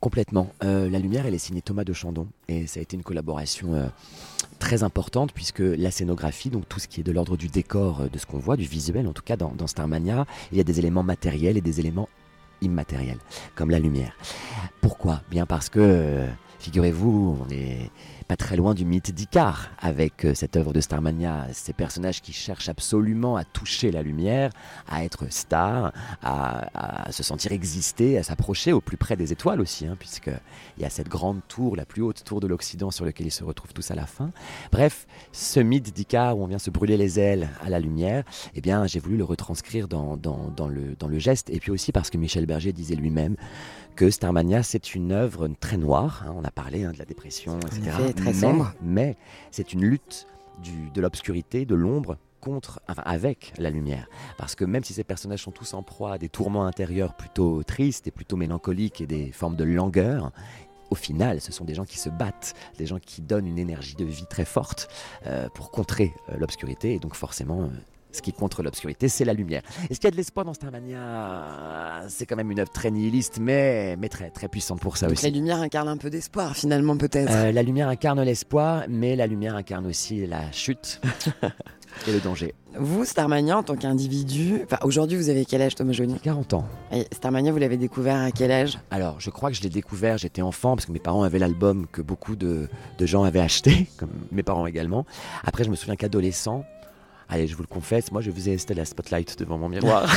[SPEAKER 33] Complètement. Euh, la lumière, elle est signée Thomas de Chandon et ça a été une collaboration euh, très importante puisque la scénographie, donc tout ce qui est de l'ordre du décor, euh, de ce qu'on voit, du visuel en tout cas dans, dans Starmania, il y a des éléments matériels et des éléments immatériels, comme la lumière. Pourquoi? Bien parce que, figurez-vous, on est pas très loin du mythe d'Icare avec euh, cette œuvre de Starmania, ces personnages qui cherchent absolument à toucher la lumière, à être stars, à, se sentir exister, à s'approcher au plus près des étoiles aussi, hein, puisqu'il y a cette grande tour, la plus haute tour de l'Occident sur laquelle ils se retrouvent tous à la fin. Bref, ce mythe d'Icare où on vient se brûler les ailes à la lumière, eh bien j'ai voulu le retranscrire dans le geste, et puis aussi parce que Michel Berger disait lui-même que Starmania, c'est une œuvre très noire. hein, on a parlé hein, de la dépression, etc.
[SPEAKER 4] effet, très
[SPEAKER 33] mais,
[SPEAKER 4] sombre.
[SPEAKER 33] mais c'est une lutte du, de l'obscurité, de l'ombre contre, enfin, avec la lumière. Parce que même si ces personnages sont tous en proie à des tourments intérieurs plutôt tristes et plutôt mélancoliques et des formes de langueur, au final, ce sont des gens qui se battent, des gens qui donnent une énergie de vie très forte euh, pour contrer euh, l'obscurité. Et donc forcément, euh, ce qui contre l'obscurité, c'est la lumière. Est-ce qu'il y a de l'espoir dans Starmania? C'est quand même une œuvre très nihiliste, mais, mais très, très puissante pour ça
[SPEAKER 4] Donc
[SPEAKER 33] aussi.
[SPEAKER 4] la lumière incarne un peu d'espoir finalement peut-être.
[SPEAKER 33] Euh, la lumière incarne l'espoir, mais la lumière incarne aussi la chute et le danger.
[SPEAKER 4] Vous, Starmania, en tant qu'individu, aujourd'hui vous avez quel âge Thomas Joly?
[SPEAKER 33] 40 ans.
[SPEAKER 4] Et Starmania, vous l'avez découvert à quel âge?
[SPEAKER 33] Alors, je crois que je l'ai découvert, j'étais enfant, parce que mes parents avaient l'album que beaucoup de, de gens avaient acheté, comme mes parents également. Après, je me souviens qu'adolescent, allez, je vous le confesse, moi je faisais Stella Spotlight devant mon miroir.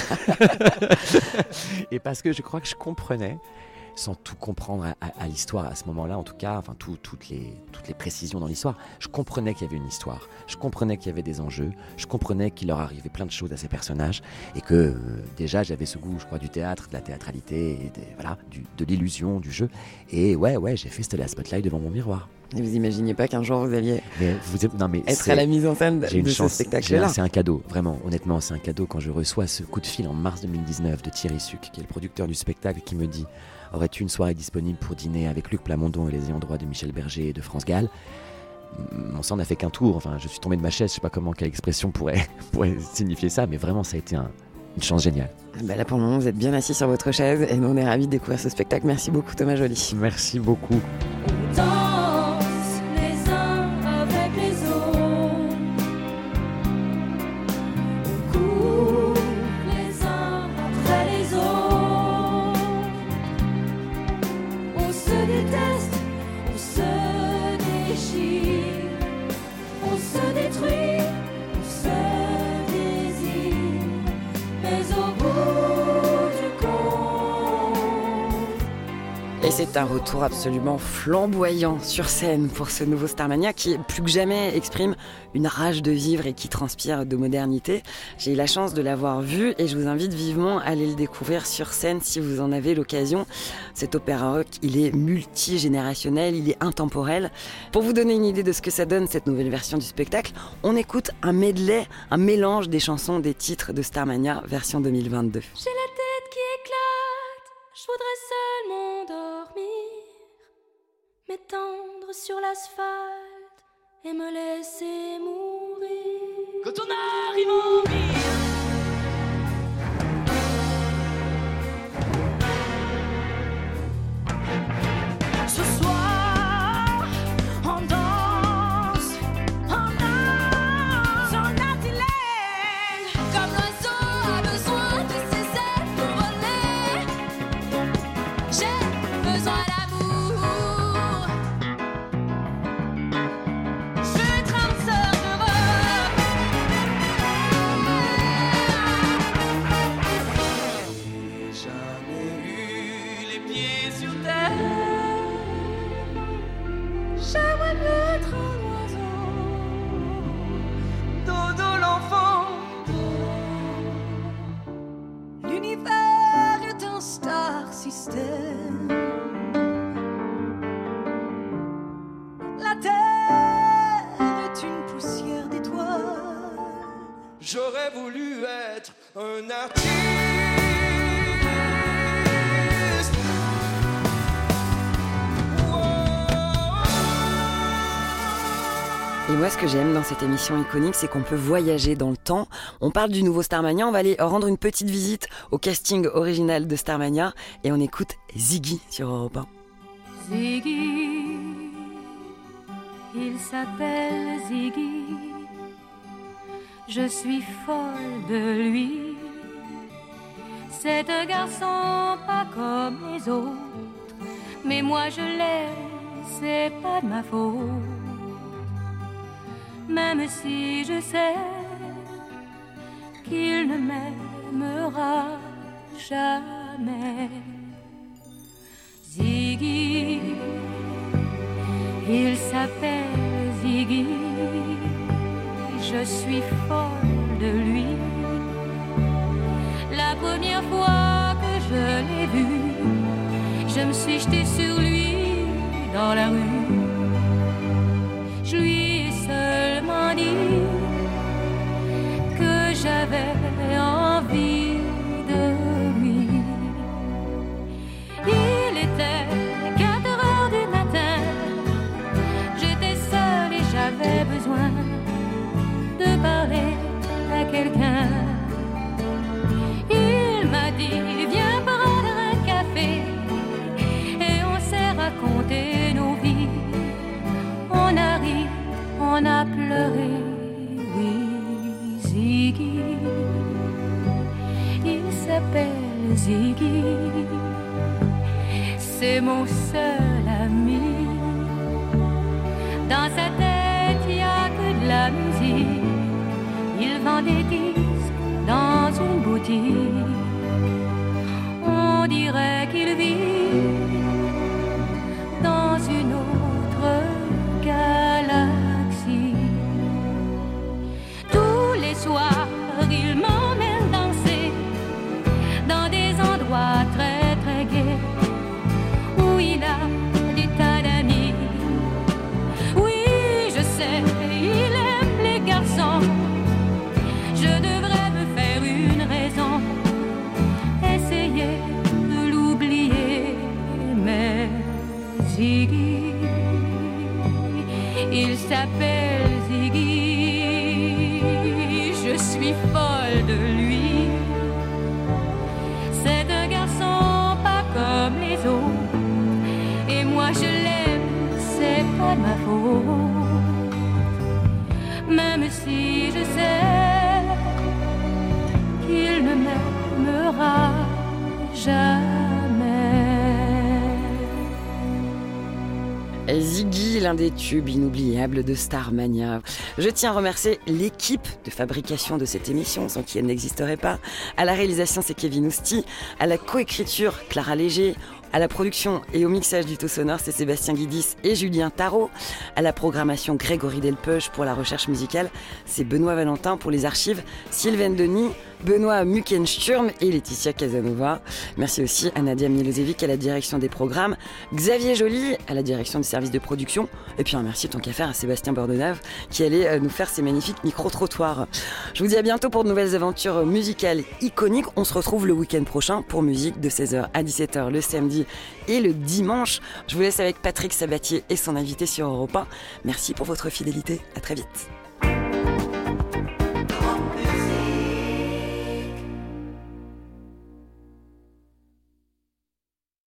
[SPEAKER 33] Et parce que je crois que je comprenais, sans tout comprendre à, à- à l'histoire à ce moment-là, en tout cas, enfin tout- toutes, les, toutes les précisions dans l'histoire, je comprenais qu'il y avait une histoire, je comprenais qu'il y avait des enjeux, je comprenais qu'il leur arrivait plein de choses à ces personnages, et que euh, déjà j'avais ce goût, je crois, du théâtre, de la théâtralité, et des- voilà, du- de l'illusion, du jeu. Et ouais, ouais, j'ai fait Stella Spotlight devant mon miroir.
[SPEAKER 4] Et vous imaginiez pas qu'un jour vous alliez
[SPEAKER 33] Mais vous êtes- non, mais
[SPEAKER 4] être à la mise en scène
[SPEAKER 33] j'ai une
[SPEAKER 4] de ce
[SPEAKER 33] chance.
[SPEAKER 4] spectacle-là
[SPEAKER 33] C'est un cadeau, vraiment, honnêtement, c'est un cadeau quand je reçois ce coup de fil en mars 2019 de Thierry Suc, qui est le producteur du spectacle, qui me dit Aurais-tu une soirée disponible pour dîner avec Luc Plamondon et les ayants droit de Michel Berger et de France Gall? Mon sang n'a fait qu'un tour, enfin, je suis tombé de ma chaise, je sais pas comment, quelle expression pourrait, pourrait signifier ça, mais vraiment, ça a été un- une chance géniale.
[SPEAKER 4] Bah là, pour le moment, vous êtes bien assis sur votre chaise et nous, on est ravis de découvrir ce spectacle. Merci beaucoup, Thomas Joly.
[SPEAKER 33] Merci beaucoup.
[SPEAKER 4] Retour absolument flamboyant sur scène pour ce nouveau Starmania qui plus que jamais exprime une rage de vivre et qui transpire de modernité. J'ai eu la chance de l'avoir vu et je vous invite vivement à aller le découvrir sur scène si vous en avez l'occasion. Cet opéra rock, il est multigénérationnel, il est intemporel. Pour vous donner une idée de ce que ça donne cette nouvelle version du spectacle, on écoute un medley, un mélange des chansons des titres de Starmania version 2022.
[SPEAKER 13] J'ai la tête qui éclate, je voudrais m'étendre sur l'asphalte et me laisser mourir.
[SPEAKER 27] Quand on arrive J'aurais voulu être un artiste.
[SPEAKER 4] Et moi, ce que j'aime dans cette émission iconique, c'est qu'on peut voyager dans le temps. On parle du nouveau Starmania, on va aller rendre une petite visite au casting original de Starmania et on écoute Ziggy sur Europe 1.
[SPEAKER 13] Ziggy, il s'appelle Ziggy. Je suis folle de lui. C'est un garçon pas comme les autres, mais moi je l'aime, c'est pas de ma faute. Même si je sais qu'il ne m'aimera jamais. Ziggy, il s'appelle Ziggy, je suis folle de lui. La première fois que je l'ai vu, je me suis jetée sur lui dans la rue. Je lui ai seulement dit que j'avais envie quelqu'un. Il m'a dit Viens prendre un café. Et on s'est raconté nos vies. On a ri, on a pleuré. Oui, Ziggy. Il s'appelle Ziggy c'est mon seul ami. Dans sa Vend des disques dans une boutique. Ma faute. Même si je sais qu'il ne m'aimera jamais.
[SPEAKER 4] Ziggy, l'un des tubes inoubliables de Starmania. Je tiens à remercier l'équipe de fabrication de cette émission, sans qui elle n'existerait pas. À la réalisation, c'est Kevin Ousti. À la coécriture, Clara Léger. À la production et au mixage du tout sonore, c'est Sébastien Guidis et Julien Tarot. À la programmation, Grégory Delpeuche pour la recherche musicale, c'est Benoît Valentin pour les archives, Sylvain Denis, Benoît Mukensturm et Laetitia Casanova. Merci aussi à Nadia Milosevic à la direction des programmes, Xavier Joly à la direction du service de production, et puis un merci tant qu'à faire à Sébastien Bordenave qui allait euh, nous faire ces magnifiques micro-trottoirs. Je vous dis à bientôt pour de nouvelles aventures musicales iconiques. On se retrouve le week-end prochain pour musique de 16h à 17h le samedi et le dimanche. Je vous laisse avec Patrick Sabatier et son invité sur Europa. Merci pour votre fidélité. À très vite.